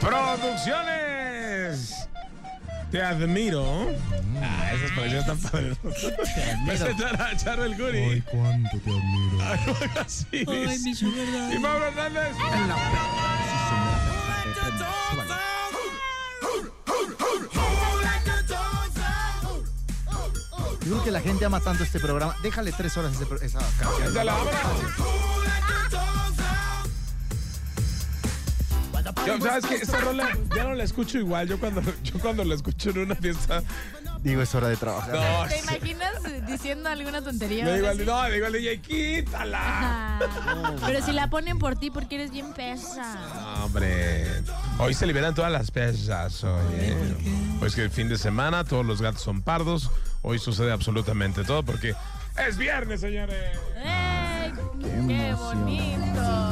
Producciones. Te admiro. Ah, esas producciones están padres. Presentar a Charbel Guri. Ay, cuánto te admiro. Algo así. dice. Y Mauro Hernández. Yo creo que la gente ama tanto este programa. Déjale tres horas ese esa canción. Ya la abra. Yo, ¿Sabes qué? Esta rola ya no la escucho igual. Yo cuando, yo cuando la escucho en una fiesta. Digo, es hora de trabajar. No, ¿Te imaginas diciendo alguna tontería? le digo al, no, le digo al DJ, quítala. Ah, Pero si la ponen por ti porque eres bien pesa. Hombre, hoy se liberan todas las pesas. Oye. Hoy es que el fin de semana, todos los gatos son pardos. Hoy sucede absolutamente todo porque es viernes, señores. ¡Ey! ¡Qué bonito!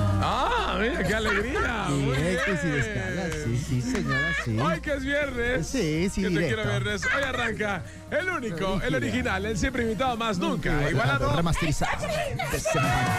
Ah, mira, qué alegría. Muy Directo y sin bien. escalas. Sí, sí, señora, sí. Hoy que es viernes. Sí, sí, Que te directo. quiero viernes. Hoy arranca el único, el original, el siempre invitado más nunca. Igualado. Remasterizado. De semana.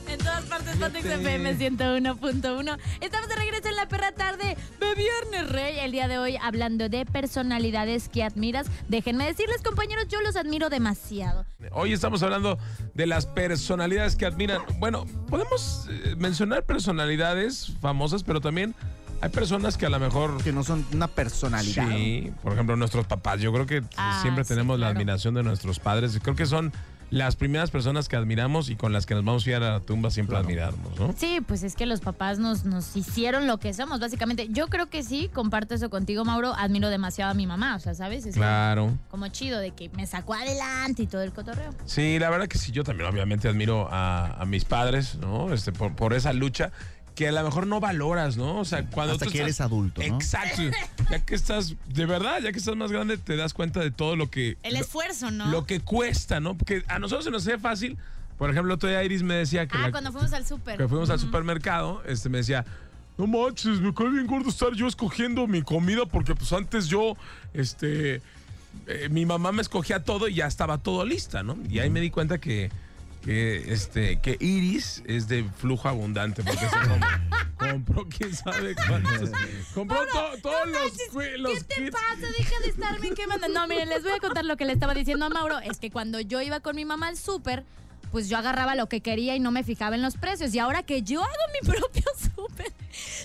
Todas partes, Pontex FM 101.1. Estamos de regreso en la perra tarde de Viernes Rey. El día de hoy hablando de personalidades que admiras. Déjenme decirles, compañeros, yo los admiro demasiado. Hoy estamos hablando de las personalidades que admiran. Bueno, podemos eh, mencionar personalidades famosas, pero también hay personas que a lo mejor... Que no son una personalidad. Sí, por ejemplo, nuestros papás. Yo creo que Ah, siempre sí, tenemos la admiración de nuestros padres. Creo que son las primeras personas que admiramos y con las que nos vamos a ir a la tumba siempre a admirarnos, ¿no? Sí, pues es que los papás nos, nos hicieron lo que somos, básicamente. Yo creo que sí, comparto eso contigo, Mauro. Admiro demasiado a mi mamá, o sea, ¿sabes? Es Claro. como chido de que me sacó adelante y todo el cotorreo. Sí, la verdad que sí, yo también obviamente admiro a, a mis padres, ¿no? Este, por, por esa lucha que a lo mejor no valoras, ¿no? O sea, cuando Hasta tú que estás- eres adulto, ¿no? Exacto. Ya que estás, de verdad, ya que estás más grande, te das cuenta de todo lo que... El lo- esfuerzo, ¿no? Lo que cuesta, ¿no? Porque a nosotros se nos hace fácil. Por ejemplo, otro día Iris me decía que, ah, la- cuando fuimos al súper. que fuimos al supermercado, este me decía, no manches, me cae bien gordo estar yo escogiendo mi comida porque pues antes yo, este, eh, mi mamá me escogía todo y ya estaba todo lista, ¿no? Y ahí me di cuenta que, que, este, que Iris es de flujo abundante porque se com- compró quién sabe cuántos. Compró to- todos No los, manches, los ¿Qué te kits. pasa? Deja de estarme quemando. No, miren, les voy a contar lo que le estaba diciendo a Mauro. Es que cuando yo iba con mi mamá al súper, pues yo agarraba lo que quería y no me fijaba en los precios. Y ahora que yo hago mi propio súper,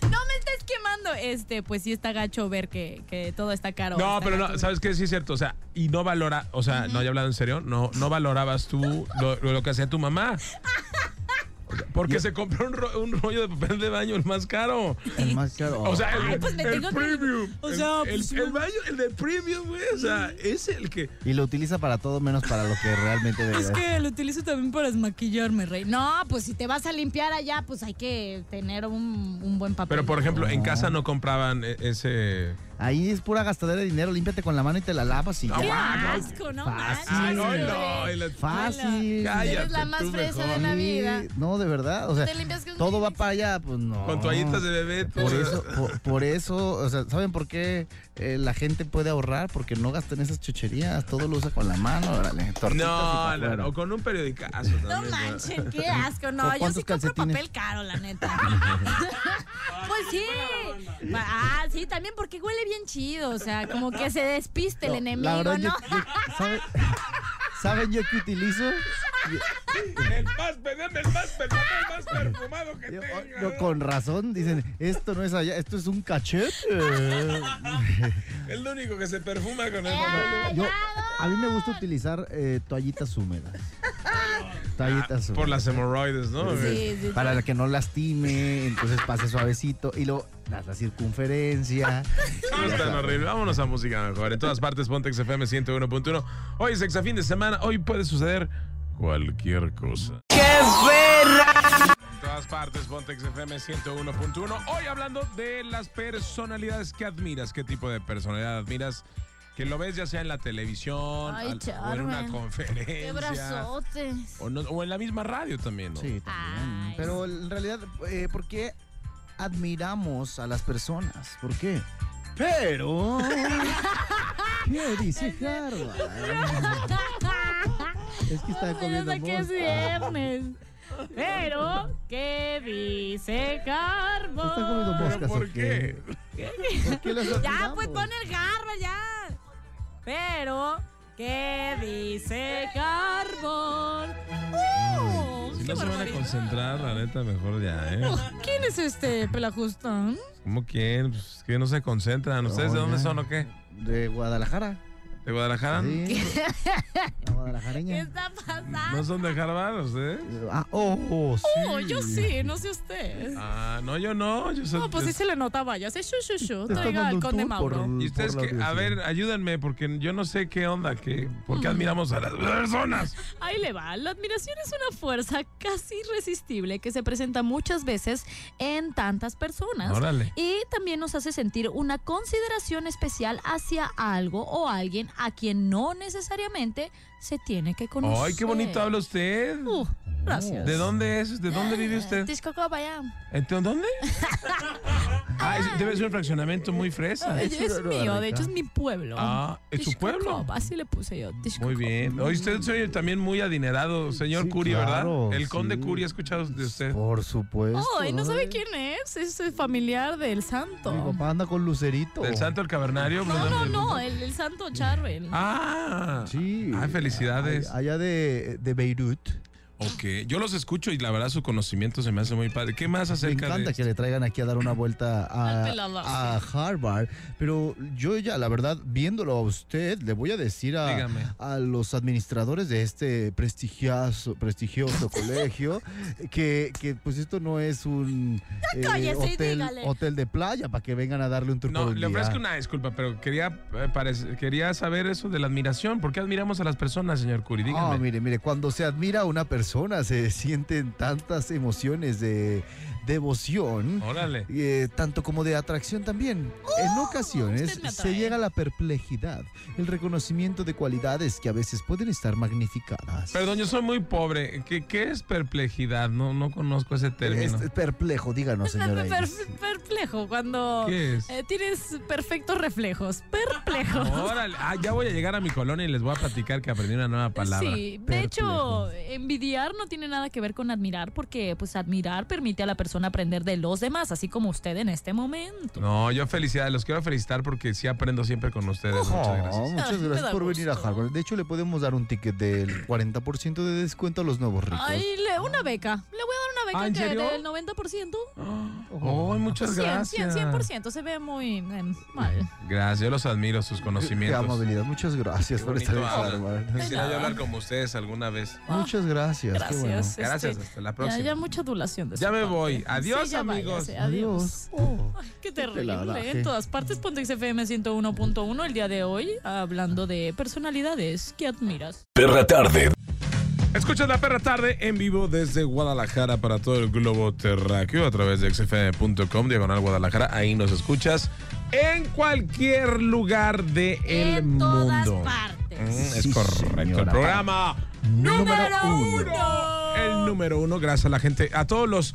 no me estés quemando. Este, pues sí está gacho ver que, que todo está caro. No, Está pero no. ¿sabes qué? Sí es cierto. O sea, y no valora, o sea, no, ya hablado en serio, no, no valorabas tú lo, lo que hacía tu mamá. Porque se compró un, ro- un rollo de papel de baño el más caro. El más caro. O sea, el, Ay, pues me el tengo que- premium. o sea, el, pues el- no. el baño, el de premium, güey. O sea, es el que. Y lo utiliza para todo menos para lo que realmente debe. Es que lo utilizo también para desmaquillarme, rey. No, pues si te vas a limpiar allá, pues hay que tener un, un buen papel. Pero por ejemplo, en casa no compraban e- ese Ahí es pura gastadera de dinero. Límpiate con la mano y te la lavas y ¡Qué ya. asco, no Fácil. manches! Ay, no, no, y la- Fácil. Cállate, Eres la más fresa mejor. de la Sí, vida. No, de verdad. O sea, Te limpias con todo va para allá. Pues no. Con toallitas de bebé. Por todo. eso, por, por eso, o sea, ¿saben por qué eh, la gente puede ahorrar? Porque no gastan esas chucherías, todo lo usa con la mano, órale, No, no, no, o con un periodicazo No también. manchen, qué asco. No, ¿Con yo sí compro papel caro, la neta. pues sí. Ah, sí, también porque huele bien chido. O sea, como que se despiste el No, enemigo, ¿no? yo- yo- ¿sabe- ¿saben yo qué utilizo? El más, dame el más, dame el más perfumado que Yo, tenga. yo con razón, dicen, esto no es allá, esto es un cachete. Es lo único que se perfuma con el Ah, Yo, a mí me gusta utilizar eh, toallitas húmedas. Toallitas húmedas. Por las hemorroides, ¿no? Sí, sí, Para que no lastime, entonces pase suavecito y luego das la circunferencia. No es tan horrible. Vámonos a música mejor. En todas partes, Pontex FM 101.1. Hoy es exa fin de semana. Hoy puede suceder cualquier cosa. ¡Qué En todas partes, Pontex FM 101.1. Hoy hablando de las personalidades que admiras. ¿Qué tipo de personalidad admiras? Que lo ves ya sea en la televisión Ay, al- o en una conferencia. Qué brazotes. O, no- o en la misma radio también, ¿no? Sí, también. Ay. Pero en realidad, eh, ¿por qué admiramos a las personas? ¿Por qué? Pero... ¿Qué dice Harvard? Es que está comiendo que es viernes. Pero, ¿qué dice Carbón? ¿Está comiendo moscas ¿Pero por o qué? ¿Por qué Ya, pues pon el garba, ya. Pero, ¿qué dice Carbón? Uh, Si qué no se van a concentrar, la neta, mejor ya, ¿eh? Uh, ¿Quién es este pelajustán? ¿Cómo quién? Pues que no se concentran. ¿Ustedes de dónde son o qué? De Guadalajara. ¿De Guadalajara? Sí. ¿Qué está pasando? ¿No son de Harvard ustedes? Ah, oh, oh, sí. Oh, yo sí, no sé usted. Ah, no, yo no. Yo soy, No, pues sí se le nota, vaya. Sí, shu, shu, shu. Traiga al conde Mauro. ¿Y ustedes qué? A ver, ayúdenme, porque yo no sé qué onda, que, ¿por qué admiramos a las personas? Ahí le va. La admiración es una fuerza casi irresistible que se presenta muchas veces en tantas personas. Órale. Y también nos hace sentir una consideración especial hacia algo o alguien a quien no necesariamente se tiene que conocer. Ay, qué bonito habla usted. Uh, gracias. ¿De dónde es? ¿De dónde vive usted? Texcoco, vaya. ¿En dónde? Ah, es- debe ser un fraccionamiento muy fresa. Es, mío, de hecho es mi pueblo. Ah, ¿es su pueblo? Así le puse yo. Muy bien. Hoy usted soy también muy adinerado, señor Sí, Curi, claro, ¿verdad? El conde sí. Curi, ¿ha escuchado de usted? Por supuesto. Oh, y no sabe quién es. Es el familiar del santo. Mi papá anda con Lucerito. ¿Del santo el cavernario? No, no, no, el, el santo Charbel. Ah. Sí. Ay, felicidades. Allá de, de Beirut. Ok, yo los escucho y la verdad su conocimiento se me hace muy padre. ¿Qué más Me acerca encanta de que le traigan aquí a dar una vuelta a, Harvard. Pero yo ya, la verdad, viéndolo a usted, le voy a decir a, los administradores de este prestigioso, prestigioso colegio que, que pues esto no es un eh, cállese hotel, hotel de playa para que vengan a darle un tour No, le día. ofrezco una disculpa, pero quería, eh, parece- quería saber eso de la admiración. ¿Por qué admiramos a las personas, señor Curi? Dígame. Ah, mire, mire, cuando se admira a una persona se sienten tantas emociones de devoción. Órale. eh, tanto como de atracción también. en ocasiones Oh, me se llega a la perplejidad, el reconocimiento de cualidades que a veces pueden estar magnificadas. Perdón, yo soy muy pobre. ¿Qué, qué es perplejidad? No, no conozco ese término. Es perplejo, díganos, señora. Per- perplejo, cuando ¿Qué es? eh, tienes perfectos reflejos. Perplejo. Órale. Ah, ya voy a llegar a mi colonia y les voy a platicar que aprendí una nueva palabra. Sí, de Perplejo. hecho, envidiar no tiene nada que ver con admirar, porque pues admirar permite a la persona aprender de los demás, así como usted en este momento. No, yo felicidades. Los quiero felicitar porque sí aprendo siempre con ustedes. Oh, Muchas gracias. muchas Ah, gracias por venir a. Harvard. De hecho, le podemos dar un ticket del 40% de descuento a los nuevos ricos. Ay, le, una beca. Le voy a dar una beca Ah, ¿en que del 90%. Oh, muchas 100, gracias. 100, 100%. Se ve muy eh, mal. Gracias, yo los admiro, sus Qué conocimientos. amabilidad. Muchas gracias Qué por estar. Harvard. Quisiera yo hablar como ustedes alguna vez. Muchas gracias. qué Gracias. bueno. este, Gracias, hasta la Ya, próxima. ya mucha adulación de Ya me parte. voy. Adiós, Sí, ya amigos. váyase, adiós. Oh. Ay, qué terrible. peladaje. En todas partes, Pontex FM 101.1 el día de hoy, hablando de personalidades que admiras. Perra tarde. Escuchas la perra tarde en vivo desde Guadalajara para todo el globo terráqueo a través de xfm.com, diagonal Guadalajara. Ahí nos escuchas. en cualquier lugar del En mundo. todas partes. Mm, es Sí, correcto. El programa Número uno. el número uno, gracias a la gente, a todos los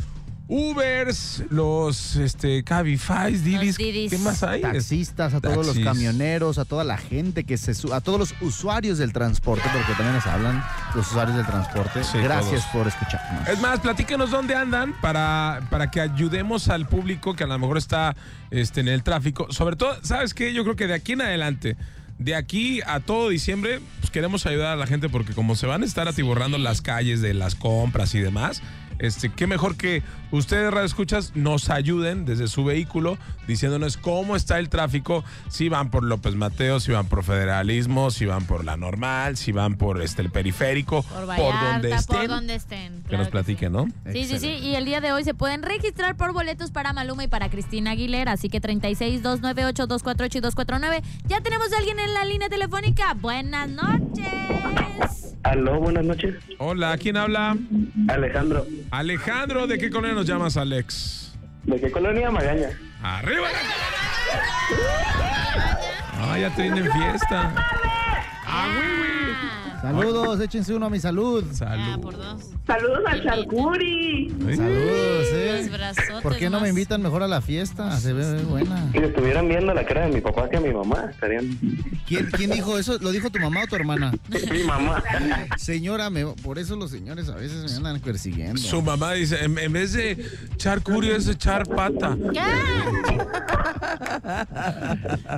Ubers, los este, Cabify, Didis. ¿qué más hay? Taxistas, a todos los camioneros, a toda la gente que se a todos los usuarios del transporte, porque también nos hablan los usuarios del transporte. Sí, Gracias todos. por escucharnos. Es más, platíquenos dónde andan para, para que ayudemos al público que a lo mejor está este, en el tráfico. Sobre todo, ¿sabes qué? Yo creo que de aquí en adelante, de aquí a todo diciembre, pues queremos ayudar a la gente porque como se van a estar atiborrando las calles de las compras y demás, este, qué mejor que ustedes, Radio Escuchas, nos ayuden desde su vehículo diciéndonos cómo está el tráfico, si van por López Mateo, si van por Federalismo, si van por la normal, si van por este, el periférico, Por Vallarta, donde estén. por donde estén. Que nos sí. platiquen, ¿no? Sí, sí, sí. Y el día de hoy se pueden registrar por boletos para Maluma y para Cristina Aguilera. Así que 36 298 248 y 249. Ya tenemos a alguien en la línea telefónica. Buenas noches. Aló, buenas noches. Hola, ¿quién habla? Alejandro. Alejandro, ¿de qué colonia nos llamas, Alex? ¿De qué colonia? Magaña. ¡Arriba! Ah, ya te viene en fiesta. ¡Ah, Saludos, échense uno a mi salud. güey! Ah, Salud. por dos. Saludos al Charcuri. Saludos, Los eh. brazotes ¿Por qué no más. me invitan mejor a la fiesta? Se ve muy buena. Si estuvieran viendo la cara de mi papá que a mi mamá, estarían... ¿Quién, quién dijo eso? ¿Lo dijo tu mamá o tu hermana? Mi mamá. Señora, me- por eso los señores a veces me andan persiguiendo. Su mamá dice, en, en vez de echar curio es echar pata.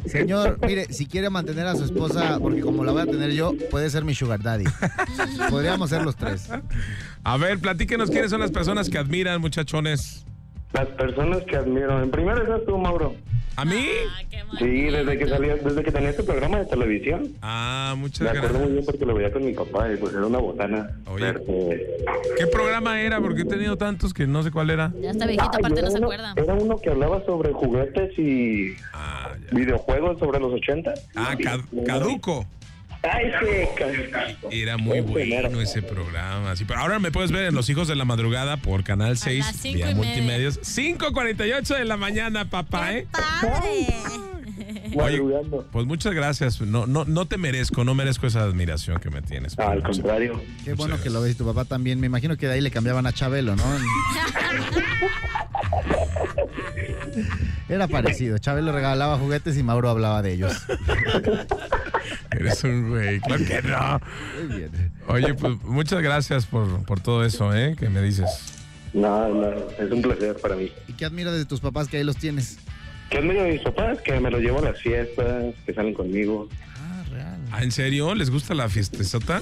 Señor, mire, si quiere mantener a su esposa, porque como la voy a tener yo, puede ser mi sugar daddy. Podríamos ser los tres. A ver, platíquenos quiénes son las personas que admiran, muchachones. Las personas que admiro. En primer estás tú, Mauro. ¿A mí? Ah. Sí, desde que salía, desde que tenía este programa de televisión. Ah, Me muchas acuerdo muy gracias. bien porque lo veía con mi papá y pues era una botana. Oye. ¿Qué programa era? Porque he tenido tantos que no sé cuál era. Ya está viejito, aparte era no se uno- acuerda. Era uno que hablaba sobre juguetes y Ah, videojuegos sobre los 80. Ah, Cad- Caduco. Ay, Era muy bueno ese programa. Sí, pero ahora me puedes ver en Los Hijos de la Madrugada por Canal 6, las cinco vía y. Multimedios. 5.48 de la mañana, papá, ¿eh? ¡Padre! Oye, pues muchas gracias. No, no, no te merezco, no merezco esa admiración que me tienes. Al contrario. Qué bueno que lo ves y tu papá también. Me imagino que de ahí le cambiaban a Chabelo, ¿no? Era parecido. Chabelo regalaba juguetes y Mauro hablaba de ellos. Eres un güey, claro que no. Muy bien. Oye, pues muchas gracias por, por todo eso, ¿eh? Que me dices. No, no, es un placer para mí. ¿Y qué admiras de tus papás que ahí los tienes? ¿Qué medio de mis papás? Que me los llevo a las fiestas, que salen conmigo. Ah, real. Ah, ¿En serio? ¿Les gusta la fiestezota?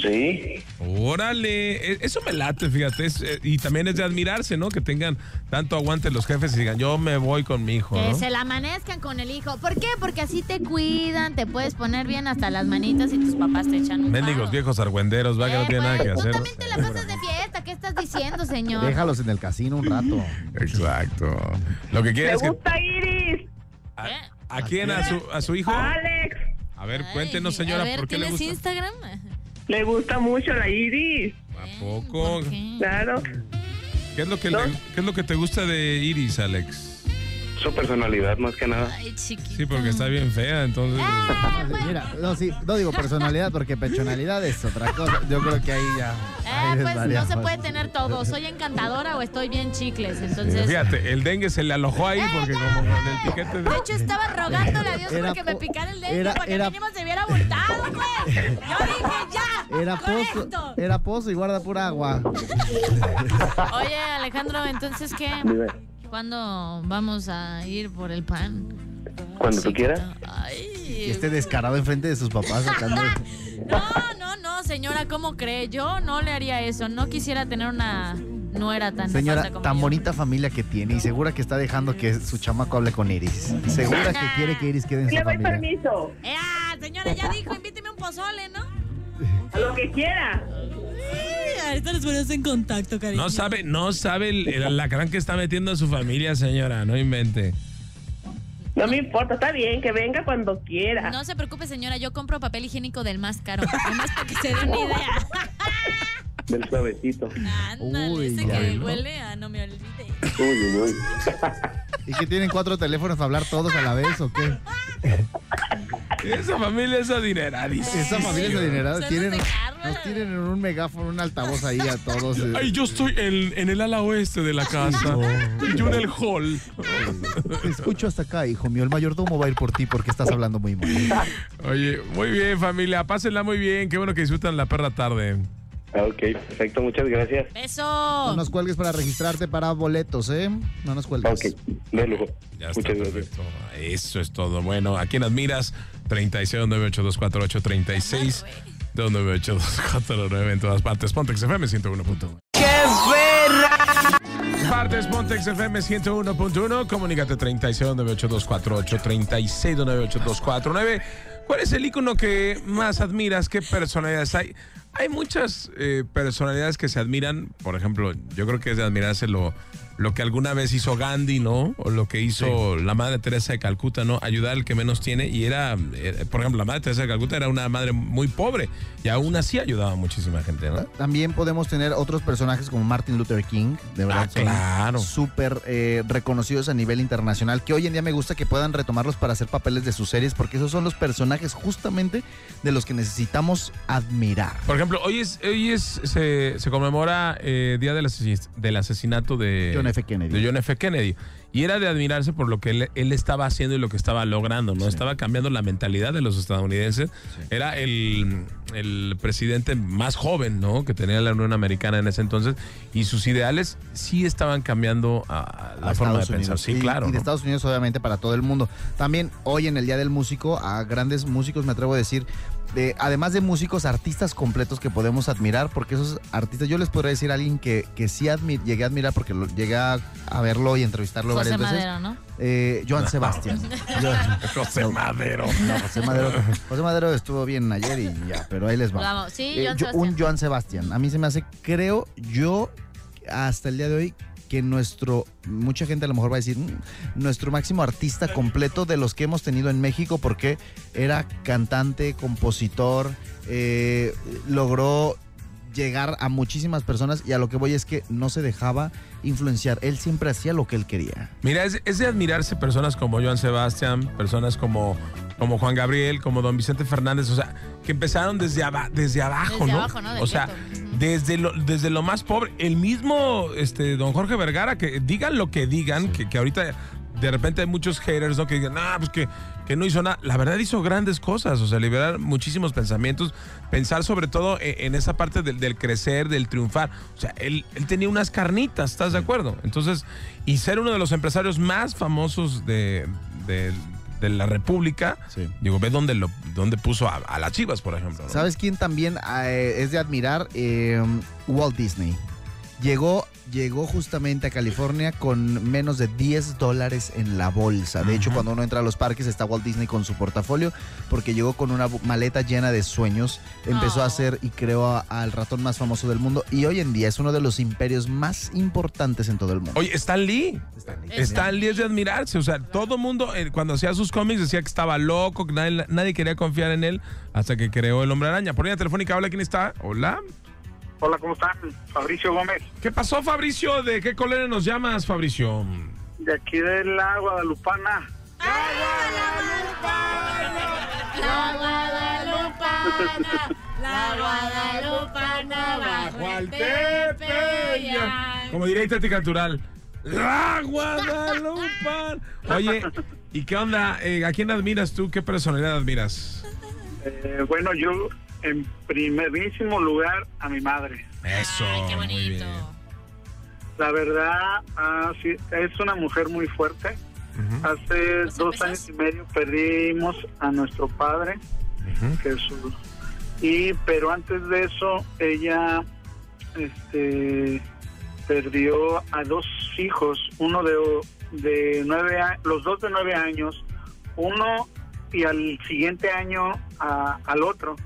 Sí. Órale, E- eso me late, fíjate. es, eh, y también es de admirarse, ¿no? Que tengan tanto aguante los jefes y digan, yo me voy con mi hijo, Que ¿no? se la amanezcan con el hijo. ¿Por qué? Porque así te cuidan, te puedes poner bien hasta las manitas y tus papás te echan un Mendigos viejos argüenderos, va que no tiene nada que tú hacer. también te la pasas de fiesta. ¿Qué estás diciendo, señor? Déjalos en el casino un rato. Exacto. Lo que Me quieres es que. gusta Iris. ¿A, a quién? ¿A su, ¿A su hijo? A ver, Ay, cuéntenos, señora, A ver, ¿por qué le ¿tienes gusta? Instagram? Le gusta mucho la Iris. ¿A poco? ¿Por qué? Claro. ¿Qué es, lo que ¿No? le- ¿Qué es lo que te gusta de Iris, Alex? Su personalidad, más que nada. Ay, chiquito. Sí, porque está bien fea, entonces. Ah, No, sí, Mira, no, sí, no digo personalidad porque personalidad es otra cosa. Yo creo que ahí ya. Eh, pues no se puede tener todo. ¿Soy encantadora o estoy bien chicles? Entonces. Fíjate, el dengue se le alojó ahí porque como con el piquete de... De hecho, estaba rogándole a Dios Era porque me picara el dedo era- porque era- mínimo se hubiera abultado, pues. Yo dije, ya. Era pozo, esto. era pozo y guarda pura agua. Oye, Alejandro, entonces, ¿qué? Dime, ¿Cuándo vamos a ir por el pan? cuando tú quieras. Ay. Este descarado enfrente de sus papás sacando. No, no, no, señora, ¿cómo cree? Yo no le haría eso. No quisiera tener una nuera tan Señora, como tan yo. bonita familia que tiene y segura que está dejando que su chamaco hable con Iris. Segura que quiere que Iris quede en su Le doy familia. permiso. Eh, ah, señora, ya dijo, invíteme un pozole, ¿no? A lo que quiera. Ahorita les ponemos en contacto, cariño. No sabe, no sabe el, el alacrán que está metiendo a su familia, señora, no invente. No me importa, está bien, que venga cuando quiera. No se preocupe, señora, yo compro papel higiénico del más caro. Además, para que se dé una idea. Del suavecito. Ándale, Uy, ese ya que vio. huele a no me olvide. Uy, uy, uy. ¿Y que tienen cuatro teléfonos para hablar todos a la vez o qué? Esa familia es adineradísima. Esa familia es adinerada. Tienen, nos tienen en un megáfono, un altavoz ahí a todos. eh. Ay, yo estoy en, en el ala oeste de la casa. Y yo en el hall. Te escucho hasta acá, hijo mío. El mayordomo va a ir por ti porque estás hablando muy mal. Oye, muy bien, familia. Pásenla muy bien. Qué bueno que disfrutan la perra tarde. Ok, perfecto, muchas gracias. No Beso. nos cuelgues para registrarte para boletos, ¿eh? No nos cuelgues. Ok, de lujo. Ya está, muchas gracias. perfecto. Eso es todo. Bueno, ¿a quién admiras? 36 98248 36 298 en todas partes. Pontex FM 101.1. ¡Qué Partes Pontex FM 101.1. Comunícate 36 98248 36 249 ¿Cuál es el icono que más admiras? ¿Qué personalidades hay? Hay muchas eh, personalidades que se admiran. Por ejemplo, yo creo que es de admirarse lo, lo que alguna vez hizo Gandhi, ¿no? O lo que hizo la Madre Teresa de Calcuta, ¿no? Ayudar al que menos tiene. Y era, eh, por ejemplo, la Madre Teresa de Calcuta era una madre muy pobre. Y aún así ayudaba a muchísima gente, ¿no? También podemos tener otros personajes como Martin Luther King, de verdad. Ah, son claro. Súper eh, reconocidos a nivel internacional, que hoy en día me gusta que puedan retomarlos para hacer papeles de sus series, porque esos son los personajes justamente de los que necesitamos admirar. Por ejemplo, hoy es, hoy es se, se conmemora eh, Día del, asesin- del asesinato de John F. Kennedy. de John F. Kennedy. Y era de admirarse por lo que él, él estaba haciendo y lo que estaba logrando, ¿no? Estaba cambiando la mentalidad de los estadounidenses. Era el, el presidente más joven, ¿no? Que tenía la Unión Americana en ese entonces. Y sus ideales sí estaban cambiando a, la a forma de pensar. Unidos. Sí, Y- claro. Y de ¿no? Estados Unidos, obviamente, para todo el mundo. También hoy en el Día del Músico, a grandes músicos, me atrevo a decir, de- además de músicos, artistas completos que podemos admirar, porque esos artistas, yo les podría decir a alguien que, que sí admi- llegué a admirar, porque lo- llegué a, a verlo y entrevistarlo José varias veces. Madero, ¿no? Eh, Joan Sebastián. José Madero. No, José Madero. José Madero estuvo bien ayer y ya, pero ahí les va. Sí, Eh, yo- un Joan Sebastián. A mí se me hace, creo yo, hasta el día de hoy, que nuestro, mucha gente a lo mejor va a decir, "Mm, nuestro máximo artista completo de los que hemos tenido en México, porque era cantante, compositor, eh, logró llegar a muchísimas personas y a lo que voy es que no se dejaba influenciar. Él siempre hacía lo que él quería. Mira, es, es de admirarse personas como Joan Sebastián, personas como, como Juan Gabriel, como Don Vicente Fernández, o sea, que empezaron desde, aba- desde abajo, Desde ¿no? abajo, ¿no? Del O sea, gueto. Desde lo, desde lo más pobre. El mismo este, Don Jorge Vergara, que digan lo que digan, que, que ahorita de repente hay muchos haters, ¿no? Que digan, ah, pues que, que no hizo nada. La verdad hizo grandes cosas, o sea, liberar muchísimos pensamientos, pensar sobre todo e, en, en esa parte del, del crecer, del triunfar. O sea, él, él tenía unas carnitas, ¿estás de acuerdo? Entonces, y ser uno de los empresarios más famosos de, de- de la República, Sí. digo, ve dónde, lo, dónde puso a, a las chivas, por ejemplo. ¿no? ¿Sabes quién también eh, es de admirar? Eh, Walt Disney. Llegó, llegó justamente a California con menos de 10 dólares en la bolsa. De hecho, cuando uno entra a los parques está Walt Disney con su portafolio porque llegó con una maleta llena de sueños. Empezó Oh. a ser y creó al ratón más famoso del mundo y hoy en día es uno de los imperios más importantes en todo el mundo. Oye, Stan Lee. Stan Lee. Stan Lee es de admirarse. O sea, todo mundo eh, cuando hacía sus cómics decía que estaba loco, que nadie, nadie quería confiar en él hasta que creó el hombre araña. Por línea telefónica, hola, ¿quién está? Hola. Hola, ¿cómo están? Fabricio Gómez, ¿Qué pasó, Fabricio? ¿De qué colonia nos llamas, Fabricio? de aquí de la Guadalupana. La Guadalupana, la Guadalupana bajo el Tepeyac. Como diría Tati Cultural. ¡La Guadalupe! Oye, ¿y qué onda? Eh, ¿A quién admiras tú? ¿Qué personalidad admiras? Eh, bueno, yo en primerísimo lugar a mi madre. Eso. Ay, qué muy bonito. bien. La verdad, ah, sí, es una mujer muy fuerte. Hace ¿Los dos empezás? años y medio perdimos a nuestro padre. Jesús. Y, pero antes de eso, ella este, perdió a dos hijos, uno de, de nueve años, los dos de nueve años, uno y al siguiente año a- al otro.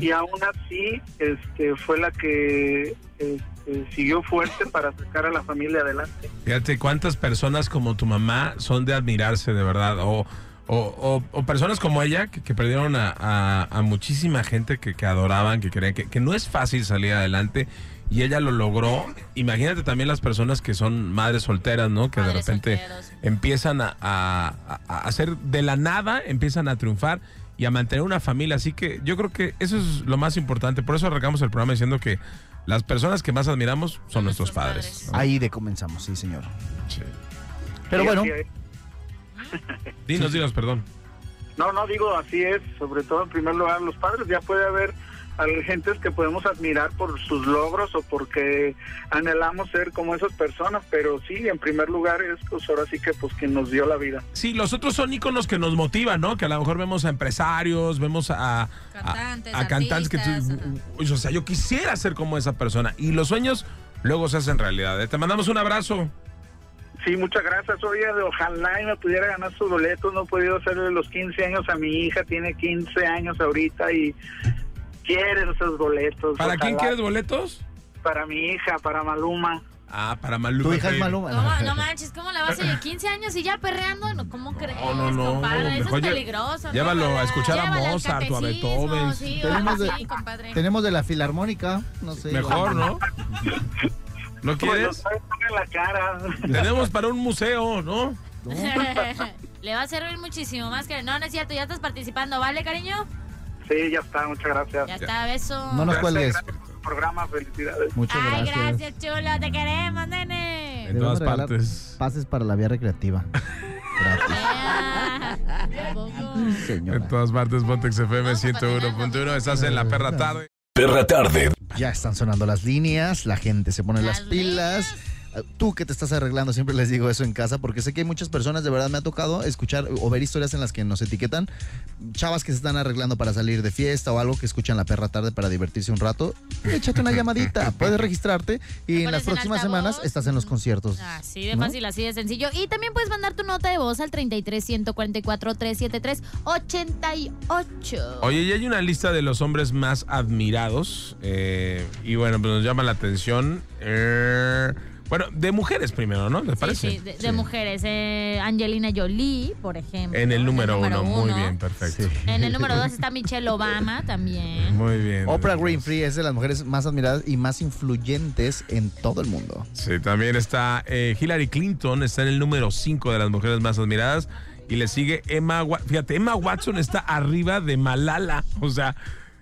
Y aún así este, fue la que este, siguió fuerte para sacar a la familia adelante. Fíjate cuántas personas como tu mamá son de admirarse, de verdad. O, o, o- o personas como ella que, que perdieron a, a- a muchísima gente que, que adoraban, que creían que, que no es fácil salir adelante. y ella lo logró. Imagínate también las personas que son madres solteras, ¿no? Que de repente solteros. empiezan a, a- a hacer de la nada, empiezan a triunfar y a mantener una familia. Así que yo creo que eso es lo más importante. Por eso arrancamos el programa diciendo que las personas que más admiramos son nuestros nuestros padres. padres. ¿no? Ahí de comenzamos, sí, señor. Sí. Pero Sí, bueno. Dinos, dinos, perdón. No, no digo así es, sobre todo en primer lugar los padres, ya puede haber al- gentes que podemos admirar por sus logros o porque anhelamos ser como esas personas, pero sí, en primer lugar es pues ahora sí que pues quien nos dio la vida. Sí, los otros son íconos que nos motivan, ¿no? Que a lo mejor vemos a empresarios, vemos a, a- Cantantes, a, cantantes que tú, o sea, yo quisiera ser como esa persona. Y los sueños luego se hacen realidad. ¿eh? Te mandamos un abrazo. Sí, muchas gracias. Oye, ojalá y me pudiera ganar sus boletos. No he podido hacerle los 15 años a mi hija. Tiene 15 años ahorita y quiere esos boletos. ¿Para quién quieres boletos? Para mi hija, para Maluma. Ah, para Maluma. tu hija es. Maluma. ¿Cómo? No manches, ¿cómo la vas a ir 15 años y ya perreando? No, ¿Cómo crees, No, no, no, compadre? Eso mejor es peligroso. ¿no? llévalo a escuchar a Mozart o a Beethoven. Sí, Tenemos de- compadre. Tenemos de la filarmónica, no sé. Mejor, ¿no? ¿No quieres? la cara. Tenemos para un museo, ¿no? Le va a servir muchísimo más que... No, no es cierto, ya estás participando, ¿vale, cariño? Sí, ya está. Muchas gracias. Ya está, beso. No nos Gracias, cuelgues. gracias por programa. Felicidades. Muchas Ay, gracias. gracias, chulo, te queremos, nene. En todas partes. Pases para la vía recreativa. Señora. En todas partes, Pontex FM Vamos a patinar, 101.1. Estás en la perra tarde. Perra tarde. Ya están sonando las líneas, la gente se pone las, Las pilas. líneas. Tú que te estás arreglando, siempre les digo eso en casa, porque sé que hay muchas personas, de verdad me ha tocado escuchar o ver historias en las que nos etiquetan, chavas que se están arreglando para salir de fiesta o algo, que escuchan la perra tarde para divertirse un rato. Échate una llamadita, puedes registrarte y en las próximas semanas estás en los conciertos. Así de ¿no? fácil, así de sencillo. Y también puedes mandar tu nota de voz al 33 144 373 88. Oye, y hay una lista de los hombres más admirados. eh, y bueno, pues nos llama la atención. eh, bueno, de mujeres primero, ¿no? ¿Les parece? sí, de, de mujeres. Eh, Angelina Jolie, por ejemplo. En el número, uno. Muy bien, perfecto. Sí. En el número dos está Michelle Obama también. Muy bien. Oprah Winfrey es de las mujeres más admiradas y más influyentes en todo el mundo. Sí, también está eh, Hillary Clinton, está en el número 5 de las mujeres más admiradas. Y le sigue Emma Watson. Fíjate, Emma Watson está arriba de Malala. O sea,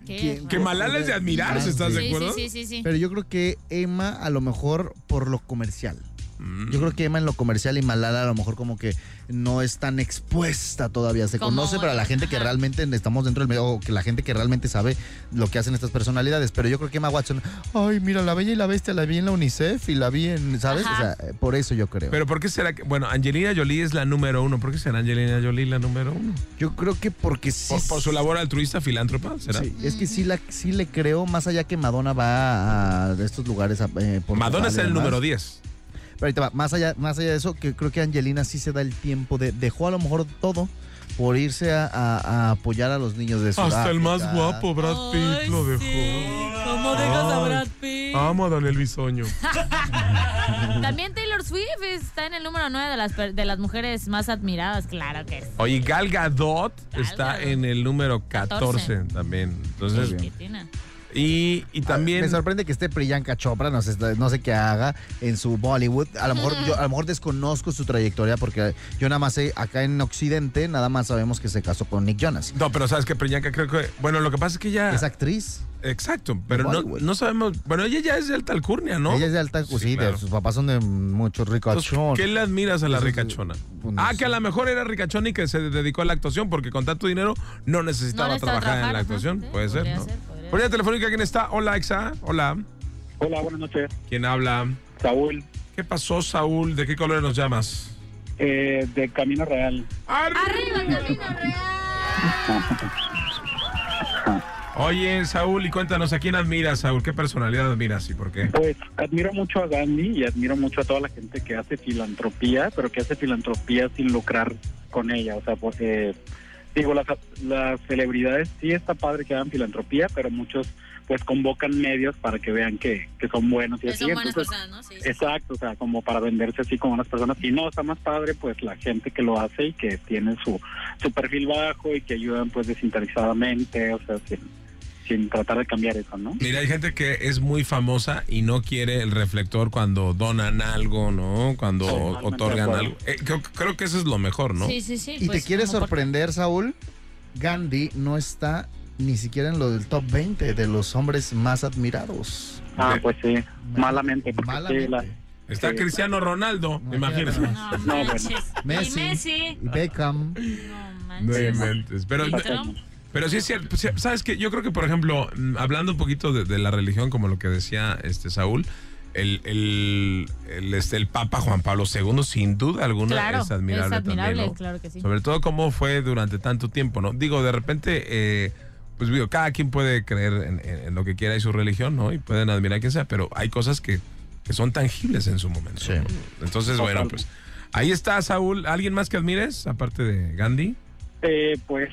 ¿Qué? que Malala es de admirarse, ¿estás de acuerdo? sí, sí, sí, sí. Pero yo creo que Emma a lo mejor por lo comercial. Mm. Yo creo que Emma en lo comercial y Malala a lo mejor como que no es tan expuesta todavía. Se Como- conoce para la gente que realmente estamos dentro del medio, o que la gente que realmente sabe lo que hacen estas personalidades. Pero yo creo que Emma Watson, ay, mira, la bella y la bestia la vi en la UNICEF y la vi en, ¿sabes? Ajá. O sea, eh, por eso yo creo. Pero ¿por qué será que.? Bueno, Angelina Jolie es la número uno. ¿Por qué será Angelina Jolie la número uno? yo creo que porque sí. ¿Por, por su labor altruista, filántropa? ¿Será? Sí, es que sí, la, sí le creo, más allá que Madonna va a, estos lugares. a- eh, Madonna es el número 10. Pero ahorita va, más allá, más allá de eso, que creo que Angelina sí se da el tiempo de, dejó a lo mejor todo por irse a, a- a apoyar a los niños de Sudáfrica. Hasta el más guapo, Brad Pitt, lo dejó. ¿Cómo dejas a Brad Pitt? Amo a Daniel Bisoño. También Taylor Swift está en el número 9 de las, per- de las mujeres más admiradas, claro que sí. Oye, Gal Gadot Gal está Gadot. en el número 14, 14. también. Entonces. Y, y también. Me sorprende que esté Priyanka Chopra, no sé, no sé qué haga en su Bollywood. A lo mejor yo a lo mejor desconozco su trayectoria porque yo nada más sé acá en Occidente nada más sabemos que se casó con Nick Jonas. No, pero sabes que Priyanka creo que. Bueno, lo que pasa es que ella. Es actriz. Exacto, pero no, no sabemos. Bueno, ella ya es de alta alcurnia, ¿no? Ella es de alta Sí, sí, claro. sus papás son de muchos ricos. Entonces, ¿Qué le admiras a la ricachona? pues, Ah, que a lo mejor era ricachona y que se dedicó a la actuación porque con tanto dinero no necesitaba No necesitaba trabajar en la actuación. ajá. Sí, Puede ser, ¿no? ser, Por línea telefónica, ¿quién está? Hola, Exa. Hola. Hola, buenas noches. ¿Quién habla? Saúl, ¿Qué pasó, Saúl? ¿De qué color nos llamas? eh, de Camino Real. ¡Arriba el camino real! Oye, Saúl, y cuéntanos, ¿a quién admiras, Saúl? ¿Qué personalidad admiras y por qué? Pues admiro mucho a Gandhi y admiro mucho a toda la gente que hace filantropía, pero que hace filantropía sin lucrar con ella. O sea, porque, digo, las, las celebridades sí está padre que hagan filantropía, pero muchos pues convocan medios para que vean que, que son buenos y Que así. son buenas Entonces, personas, ¿no? Sí, sí. Exacto, o sea, como para venderse así como unas personas. Y no, está más padre pues la gente que lo hace y que tiene su, su perfil bajo y que ayudan pues desinteresadamente, o sea, sin, sin tratar de cambiar eso, ¿no? Mira, hay gente que es muy famosa y no quiere el reflector cuando donan algo, ¿no? Cuando otorgan algo. Eh, creo, creo que eso es lo mejor, ¿no? Sí, sí, sí. Y pues, te quieres como por- sorprender, Saúl, Gandhi no está ni siquiera en lo del top 20 de los hombres más admirados. Ah, pues sí, malamente. sí, la- Está Sí. Cristiano Ronaldo, imagínate. No, No. Messi. Beckham. No No manches. inventes. Pero, ¿Y Trump? Pero sí es cierto. pues, ¿Sabes qué? Yo creo que, por ejemplo, mm, hablando un poquito de, de la religión, como lo que decía este Saúl, el, el, el, este, el Papa Juan Pablo II, sin duda alguna, Claro, es admirable, es admirable, también, ¿no? claro que sí. Sobre todo cómo fue durante tanto tiempo, ¿no? Digo, de repente, eh, pues digo, cada quien puede creer en, en- en lo que quiera y su religión, ¿no? Y pueden admirar a quien sea, pero hay cosas que, que son tangibles en su momento. Sí. ¿no? Entonces, bueno, pues ahí está, Saúl. ¿Alguien más que admires, aparte de Gandhi? Eh, pues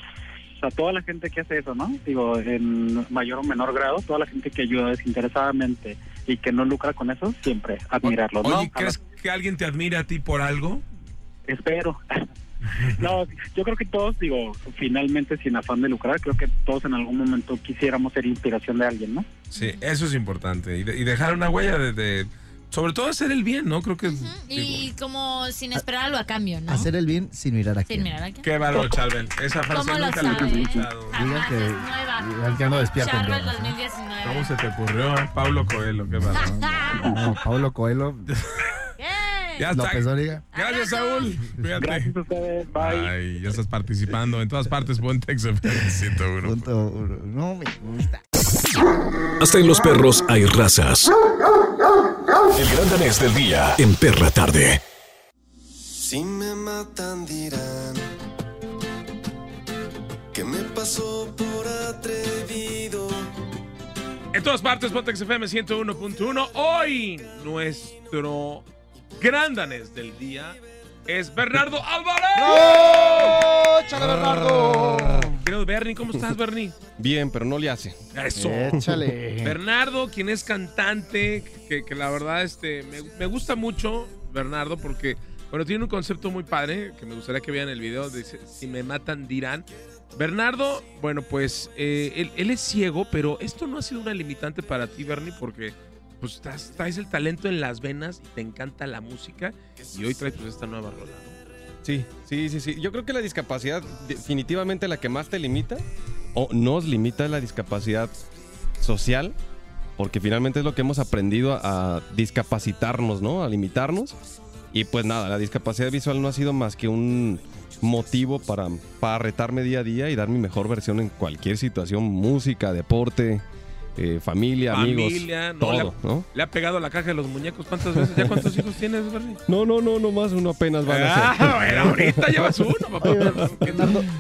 a toda la gente que hace eso, ¿no? Digo, en mayor o menor grado, toda la gente que ayuda desinteresadamente y que no lucra con eso, siempre admirarlo, ¿no? Oye, ¿crees que alguien te admire a ti por algo? espero. no, yo creo que todos, digo, finalmente sin afán de lucrar, creo que todos en algún momento quisiéramos ser inspiración de alguien, ¿no? Sí, eso es importante. Y, de- y dejar una huella de, de- Sobre todo hacer el bien, ¿no? Creo que... Y como sin esperar algo a cambio, ¿no? Hacer el bien sin mirar a Sin quién. mirar aquí. Qué bárbaro, Charbel. Esa frase ¿Cómo lo nunca la sabe? había eh? escuchado. Digan que- digan que ando despierto Charbel viernes, ¿no? 2019. ¿Cómo se te ocurrió, eh? Pablo Coelho? Qué bárbaro. No, Pablo Coelho. Ya está. López Dóriga. Gracias, Saúl. Cuídate. Gracias a ustedes, bye. Ay, ya estás participando. En todas partes, ponte XFM 101. Punto uno. No me gusta. Hasta en los perros hay razas. El gran danés del día en Perra Tarde. Si me matan dirán que me pasó por atrevido. En todas partes, ponte XFM 101.1. Hoy, nuestro gran danés del día es Bernardo Álvarez. ¡Oh, ¡Échale, Bernardo! Querido Bernie, ¿cómo estás, Bernie? Bien, pero no le hace. Eso. Échale. Bernardo, quien es cantante, que, que la verdad este, me, me gusta mucho, Bernardo, porque bueno, tiene un concepto muy padre, que me gustaría que vean el video, dice, si me matan dirán. Bernardo, bueno, pues eh, él, él es ciego, pero esto no ha sido una limitante para ti, Bernie, porque pues estás- traes el talento en las venas y te encanta la música y hoy traes pues esta nueva rola. Sí, sí, sí, sí. Yo creo que la discapacidad, definitivamente la que más te limita, o nos limita la discapacidad social, porque finalmente es lo que hemos aprendido a, a discapacitarnos, ¿no? A limitarnos. Y pues nada, la discapacidad visual no ha sido más que un motivo para, para retarme día a día y dar mi mejor versión en cualquier situación, música, deporte, eh, familia, amigos, Familia, no, todo, le, ha, ¿no? le ha pegado a la caja de los muñecos cuántas veces. ¿Ya cuántos hijos tienes, Bernie? No, no, no, no más uno apenas van a ser. Ah, bueno, ahorita llevas uno, papá. Oye,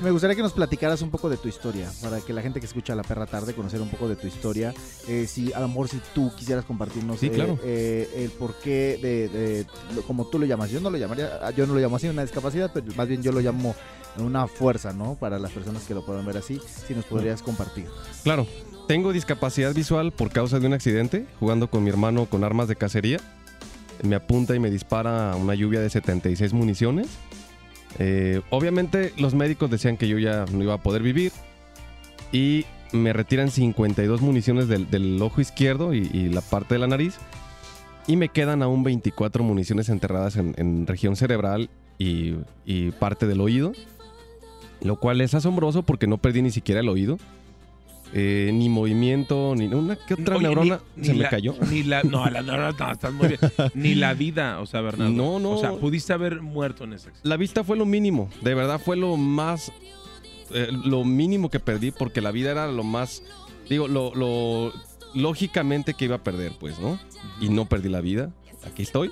me gustaría que nos platicaras un poco de tu historia, para que la gente que escucha La Perra Tarde conocer un poco de tu historia. Eh, si a lo mejor si tú quisieras compartirnos Sí, eh, claro. eh, el porqué de, de lo- como tú lo llamas. Yo no lo llamaría, yo no lo llamo así una discapacidad, pero más bien yo lo llamo una fuerza, ¿no? Para las personas que lo puedan ver así, si nos podrías compartir. Claro, tengo discapacidad visual por causa de un accidente jugando con mi hermano con armas de cacería. Me apunta y me dispara una lluvia de 76 municiones. Eh, obviamente los médicos decían que yo ya no iba a poder vivir y me retiran 52 municiones del, ojo izquierdo y, la parte de la nariz y me quedan aún 24 municiones enterradas en, región cerebral y parte del oído, lo cual es asombroso porque no perdí ni siquiera el oído. Eh, ni movimiento, ni una que otra Oye, neurona ni- se ni me la- cayó. Ni la, no, la neurona, no, estás muy bien. Ni la vida, o sea, Bernardo. No, no. O sea, pudiste haber muerto en ese accidente. La vista fue lo mínimo, de verdad fue lo más, eh, lo mínimo que perdí porque la vida era lo más, digo, lo, lo lógicamente que iba a perder, pues, ¿no? Y no perdí la vida, aquí estoy.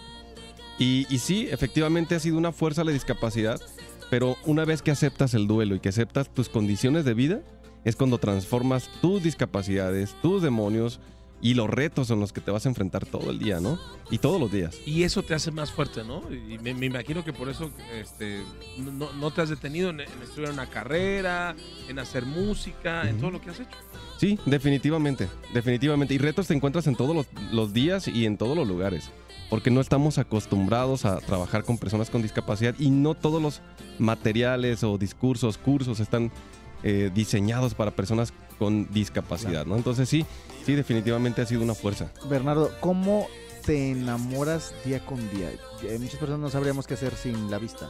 Y, y sí, efectivamente ha sido una fuerza la discapacidad, pero una vez que aceptas el duelo y que aceptas tus condiciones de vida, es cuando transformas tus discapacidades, tus demonios y los retos en los que te vas a enfrentar todo el día, ¿no? Y todos los días. Y eso te hace más fuerte, ¿no? Y me, me imagino que por eso este, no, no te has detenido en, en estudiar una carrera, en hacer música, en todo lo que has hecho. Sí, definitivamente, definitivamente. Y retos te encuentras en todos los, los días y en todos los lugares. Porque no estamos acostumbrados a trabajar con personas con discapacidad y no todos los materiales o discursos, cursos están eh, diseñados para personas con discapacidad, ¿no? Entonces sí, sí, definitivamente ha sido una fuerza. Bernardo, ¿cómo te enamoras día con día? Eh, Muchas personas no sabríamos qué hacer sin la vista,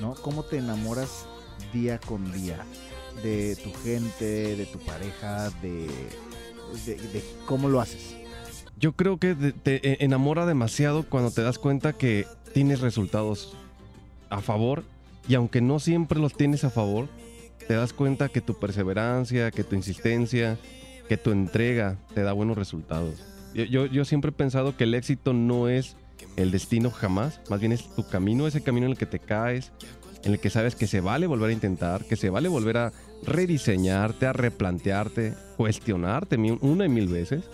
¿no? ¿Cómo te enamoras día con día de tu gente, de tu pareja, de, de, de cómo lo haces? Yo creo que te, e, enamora demasiado cuando te das cuenta que tienes resultados a favor y aunque no siempre los tienes a favor, te das cuenta que tu perseverancia, que tu insistencia, que tu entrega te da buenos resultados. Yo, yo, yo siempre he pensado que el éxito no es el destino jamás, más bien es tu camino, ese camino en el que te caes, en el que sabes que se vale volver a intentar, que se vale volver a rediseñarte, a replantearte, cuestionarte una y mil veces.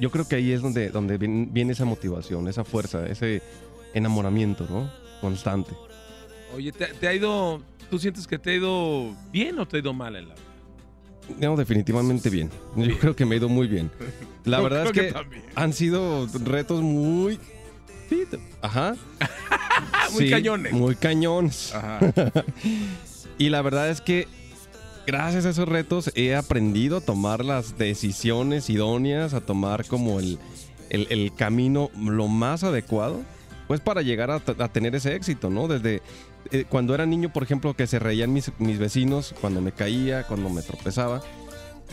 Yo creo que ahí es donde, donde vien- viene esa motivación, esa fuerza, ese enamoramiento, ¿no? Constante. Oye, ¿te, te ha ido, tú sientes que te ha ido bien o te ha ido mal en la vida? No, definitivamente bien. Yo creo que me ha ido muy bien. La Yo verdad es que, han sido retos muy... Ajá. Muy Sí, cañones. Muy cañones. Ajá. y la verdad es que gracias a esos retos he aprendido a tomar las decisiones idóneas, a tomar como el, el- el camino lo más adecuado, pues para llegar a tener ese éxito, ¿no? Desde eh, cuando era niño, por ejemplo, que se reían mis, mis vecinos cuando me caía, cuando me tropezaba.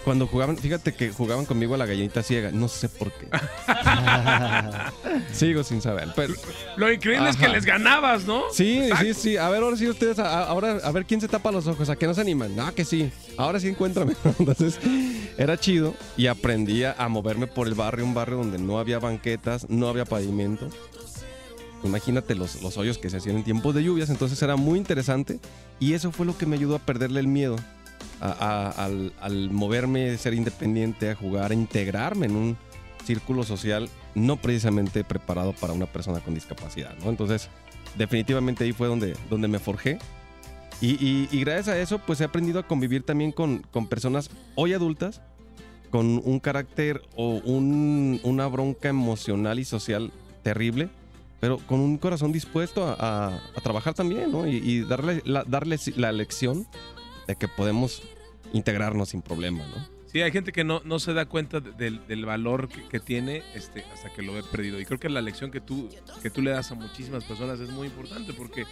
Cuando jugaban, fíjate que jugaban conmigo a la gallinita ciega, no sé por qué. Sigo sin saber. Pero, Lo increíble es que Ajá. les ganabas, ¿no? Sí, sí, sí. A ver, ahora sí ustedes, a- ahora a ver quién se tapa los ojos, a qué no se animan. No, que sí. Ahora sí encuéntrame. Entonces, era chido y aprendí a a moverme por el barrio, un barrio donde no había banquetas, no había pavimento. Imagínate los, los hoyos que se hacían en tiempos de lluvias, entonces era muy interesante y eso fue lo que me ayudó a perderle el miedo. al, al moverme, ser independiente, a jugar, a integrarme en un círculo social no precisamente preparado para una persona con discapacidad, ¿no? Entonces, definitivamente ahí fue donde, donde me forjé. Y, y- y gracias a eso, pues he aprendido a convivir también con, con personas hoy adultas, con un carácter o un- una bronca emocional y social terrible, pero con un corazón dispuesto a, a- trabajar también, ¿no? Y, y darle, la, darles la lección de que podemos integrarnos sin problema, ¿no? Sí, hay gente que no, no se da cuenta de- del, del valor que, que tiene este, hasta que lo ve perdido. Y creo que la lección que tú, que tú le das a muchísimas personas es muy importante porque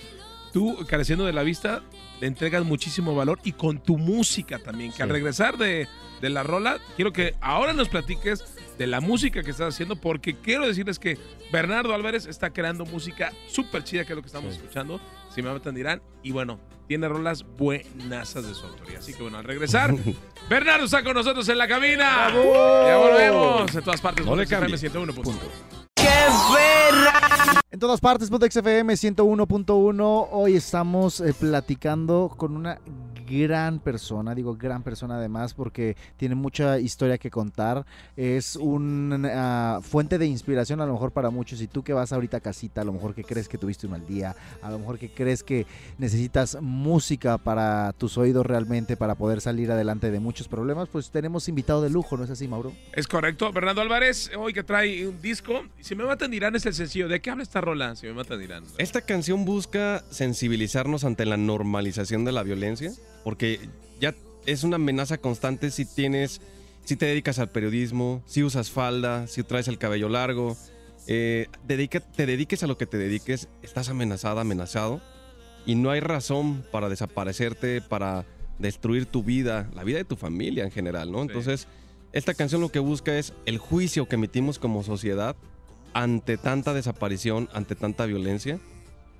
tú, careciendo de la vista, le entregas muchísimo valor y con tu música también. Que al regresar de, de la rola, quiero que ahora nos platiques de la música que estás haciendo porque quiero decirles que Bernardo Álvarez está creando música súper chida, que es lo que estamos escuchando. Si me matan dirán. Y bueno, tiene rolas buenasas de su autoría. Así que bueno, al regresar, Bernardo está con nosotros en la cabina. Ya volvemos. En todas partes, No le Pontex cambie. FM 101.1. En todas partes, Pontex FM 101.1. Hoy estamos eh, platicando con una gran persona, digo gran persona además porque tiene mucha historia que contar. Es una fuente de inspiración a lo mejor para muchos. Y tú que vas ahorita a casita, a lo mejor que crees que tuviste un mal día, a lo mejor que crees que necesitas música para tus oídos realmente, para poder salir adelante de muchos problemas, pues tenemos invitado de lujo, ¿no es así, Mauro? Es correcto. Bernardo Álvarez, hoy que trae un disco. Si me matan dirán es el sencillo. ¿De qué habla esta rola? Si me matan dirán. Esta canción busca sensibilizarnos ante la normalización de la violencia, porque ya es una amenaza constante si tienes, si te dedicas al periodismo, si usas falda, si traes el cabello largo, eh, dedica- te dediques a lo que te dediques, estás amenazada, amenazado, y no hay razón para desaparecerte, para destruir tu vida, la vida de tu familia en general, ¿no? Entonces, esta canción lo que busca es el juicio que emitimos como sociedad ante tanta desaparición, ante tanta violencia.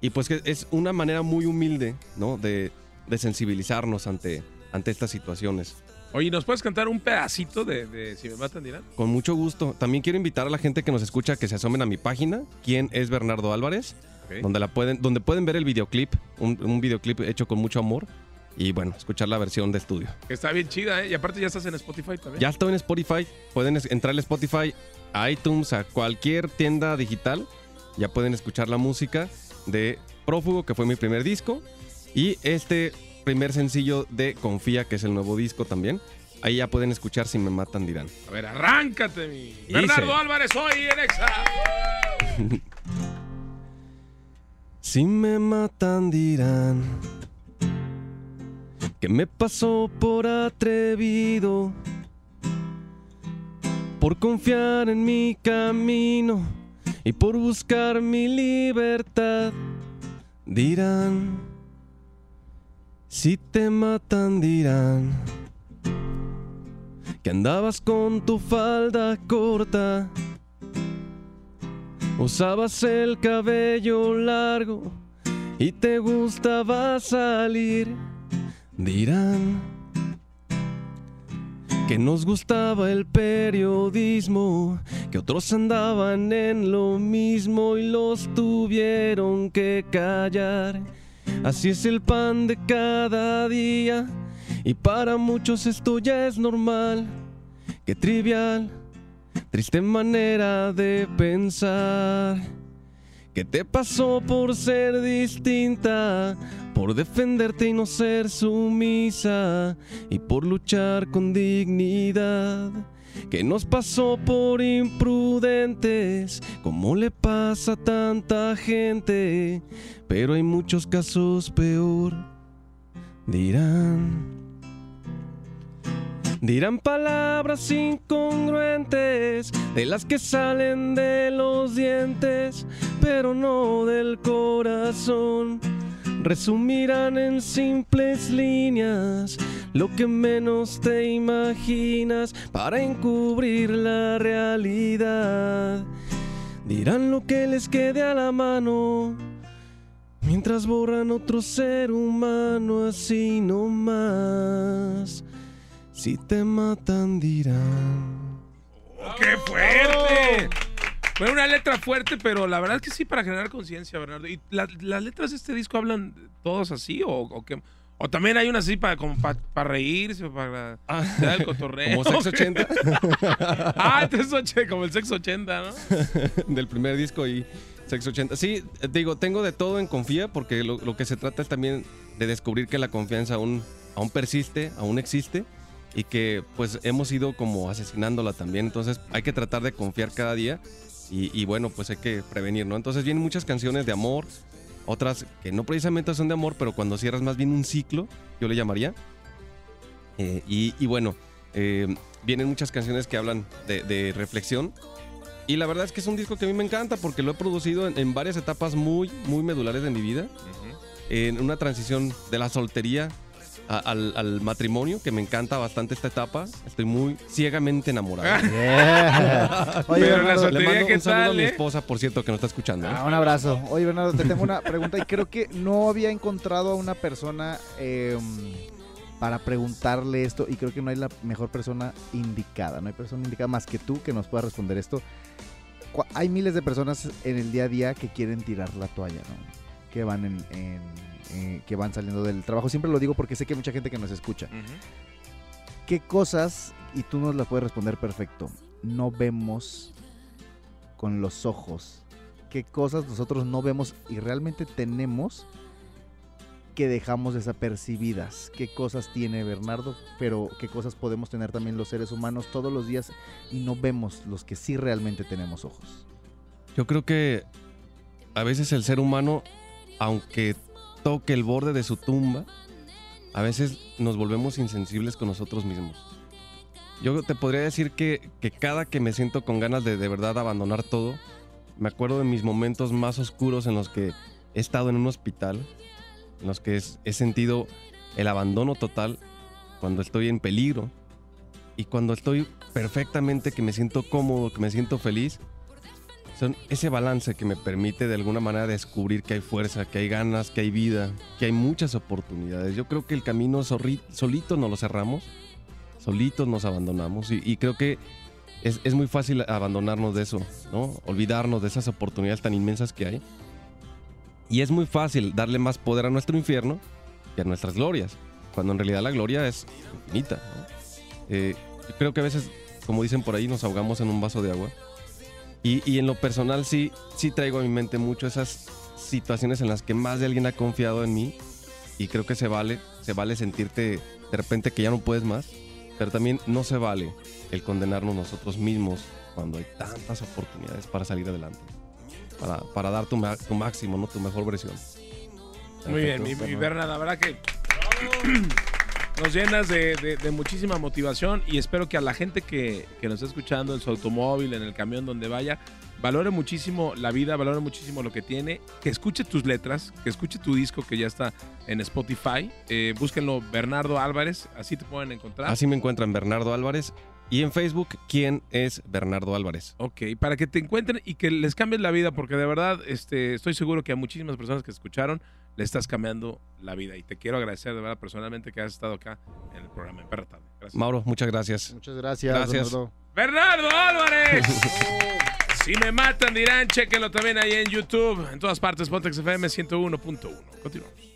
Y pues que es una manera muy humilde, ¿no? De, de sensibilizarnos ante, ante estas situaciones. Oye, ¿nos puedes cantar un pedacito de, de Si me matan dirán? Con mucho gusto. También quiero invitar a la gente que nos escucha a que se asomen a mi página, quién es Bernardo Álvarez, donde, la pueden, donde pueden ver el videoclip, un, un videoclip hecho con mucho amor. Y bueno, escuchar la versión de estudio. Está bien chida, ¿eh? Y aparte ya estás en Spotify también. Ya estoy en Spotify. Pueden entrar a Spotify, a iTunes, a cualquier tienda digital. Ya pueden escuchar la música de Prófugo, que fue mi primer disco. Y este primer sencillo de Confía, que es el nuevo disco también. Ahí ya pueden escuchar Si Me Matan Dirán. A ver, arráncate, mi. Bernardo Álvarez, hoy en Exa. Si me matan dirán que me pasó por atrevido, por confiar en mi camino y por buscar mi libertad. Dirán, si te matan dirán que andabas con tu falda corta, usabas el cabello largo y te gustaba salir. Dirán que nos gustaba el periodismo, que otros andaban en lo mismo y los tuvieron que callar. Así es el pan de cada día y para muchos esto ya es normal. Qué trivial, triste manera de pensar. ¿Qué te pasó por ser distinta? Por defenderte y no ser sumisa y por luchar con dignidad. ¿Qué nos pasó por imprudentes? ¿Cómo le pasa a tanta gente? Pero hay muchos casos peor. Dirán. Dirán palabras incongruentes de las que salen de los dientes, pero no del corazón. Resumirán en simples líneas lo que menos te imaginas para encubrir la realidad. Dirán lo que les quede a la mano mientras borran otro ser humano así no más. Si te matan dirán. ¡Qué fuerte! Fue una letra fuerte, pero la verdad es que sí para generar conciencia, Bernardo. ¿Y la- las letras de este disco hablan todos así o qué? O también hay una así para para reírse o para dar el cotorreo. Como Sex 80. ah, oche- como el sexo 80, ¿no? del primer disco y Sex 80. Sí, eh, digo, tengo de todo en Confía porque lo, lo que se trata es también de descubrir que la confianza aún, aún persiste, aún existe y que pues hemos ido como asesinándola también. Entonces hay que tratar de confiar cada día y, y, bueno, pues hay que prevenir, ¿no? Entonces vienen muchas canciones de amor, otras que no precisamente son de amor, pero cuando cierras más bien un ciclo, yo le llamaría. Eh, y, y bueno, eh, vienen muchas canciones que hablan de, de reflexión. Y la verdad es que es un disco que a mí me encanta porque lo he producido en, en varias etapas muy, muy medulares de mi vida. En una transición de la soltería a- al, al matrimonio, que me encanta bastante esta etapa. Estoy muy ciegamente enamorado. Yeah. Oye, Pero la Bernardo, soltería, Le mando ¿qué un saludo a tal, mi eh? esposa, por cierto, que nos está escuchando. ¿eh? Ah, un abrazo. Oye, Bernardo, te tengo una pregunta y creo que no había encontrado a una persona eh, para preguntarle esto y creo que no hay la mejor persona indicada. No hay persona indicada más que tú que nos pueda responder esto. Hay miles de personas en el día a día que quieren tirar la toalla, ¿no? Que van en, en- eh, que van saliendo del trabajo. Siempre lo digo porque sé que hay mucha gente que nos escucha. ¿Qué cosas, y tú nos la puedes responder perfecto, no vemos con los ojos? ¿Qué cosas nosotros no vemos y realmente tenemos que dejamos desapercibidas? ¿Qué cosas tiene Bernardo? Pero qué cosas podemos tener también los seres humanos todos los días y no vemos los que sí realmente tenemos ojos? Yo creo que a veces el ser humano, aunque toque el borde de su tumba, a veces nos volvemos insensibles con nosotros mismos. Yo te podría decir que, que cada que me siento con ganas de de verdad abandonar todo, me acuerdo de mis momentos más oscuros en los que he estado en un hospital, en los que he sentido el abandono total, cuando estoy en peligro y cuando estoy perfectamente, que me siento cómodo, que me siento feliz, son ese balance que me permite de alguna manera descubrir que hay fuerza, que hay ganas, que hay vida, que hay muchas oportunidades. Yo creo que el camino solito nos lo cerramos, solitos nos abandonamos y, y creo que es, es muy fácil abandonarnos de eso, ¿no? Olvidarnos de esas oportunidades tan inmensas que hay. Y es muy fácil darle más poder a nuestro infierno que a nuestras glorias, cuando en realidad la gloria es infinita, ¿no? Eh, creo que a veces, como dicen por ahí, nos ahogamos en un vaso de agua. Y, y en lo personal sí, sí traigo a mi mente mucho esas situaciones en las que más de alguien ha confiado en mí y creo que se vale, se vale sentirte de repente que ya no puedes más, pero también no se vale el condenarnos nosotros mismos cuando hay tantas oportunidades para salir adelante, para, para dar tu, ma- tu máximo, no tu mejor versión. Muy bien, mi, Perfecto. mi Berna, la verdad que nos llenas de, de- de muchísima motivación y espero que a la gente que, que nos está escuchando en su automóvil, en el camión, donde vaya, valore muchísimo la vida, valore muchísimo lo que tiene, que escuche tus letras, que escuche tu disco que ya está en Spotify. Eh, búsquenlo Bernardo Álvarez, así te pueden encontrar. Así me encuentran Bernardo Álvarez. Y en Facebook, ¿quién es Bernardo Álvarez? Ok, para que te encuentren y que les cambies la vida, porque de verdad este, estoy seguro que a muchísimas personas que escucharon le estás cambiando la vida. Y te quiero agradecer de verdad personalmente que has estado acá en el programa en Perra Tarde. Gracias. Mauro, muchas gracias. Muchas gracias, Gracias. Bernardo. Bernardo Álvarez. si me matan, dirán, chéquenlo también ahí en YouTube. En todas partes, Pontex FM 101.1. Continuamos.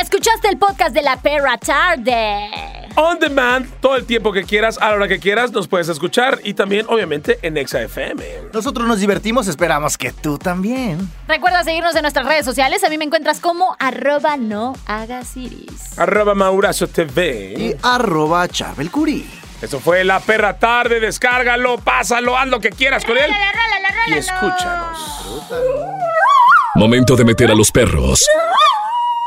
Escuchaste el podcast de la perra tarde. On demand, todo el tiempo que quieras, a la hora que quieras, nos puedes escuchar y también, obviamente, en Exa FM. Nosotros nos divertimos, esperamos que tú también. Recuerda seguirnos en nuestras redes sociales. A mí me encuentras como arroba no hagas iris. Arroba Maurazo TV. Y arroba Charbel Curí. Eso fue La Perra Tarde. Descárgalo, pásalo, haz lo que quieras con él. Y escúchanos. Momento de meter a los perros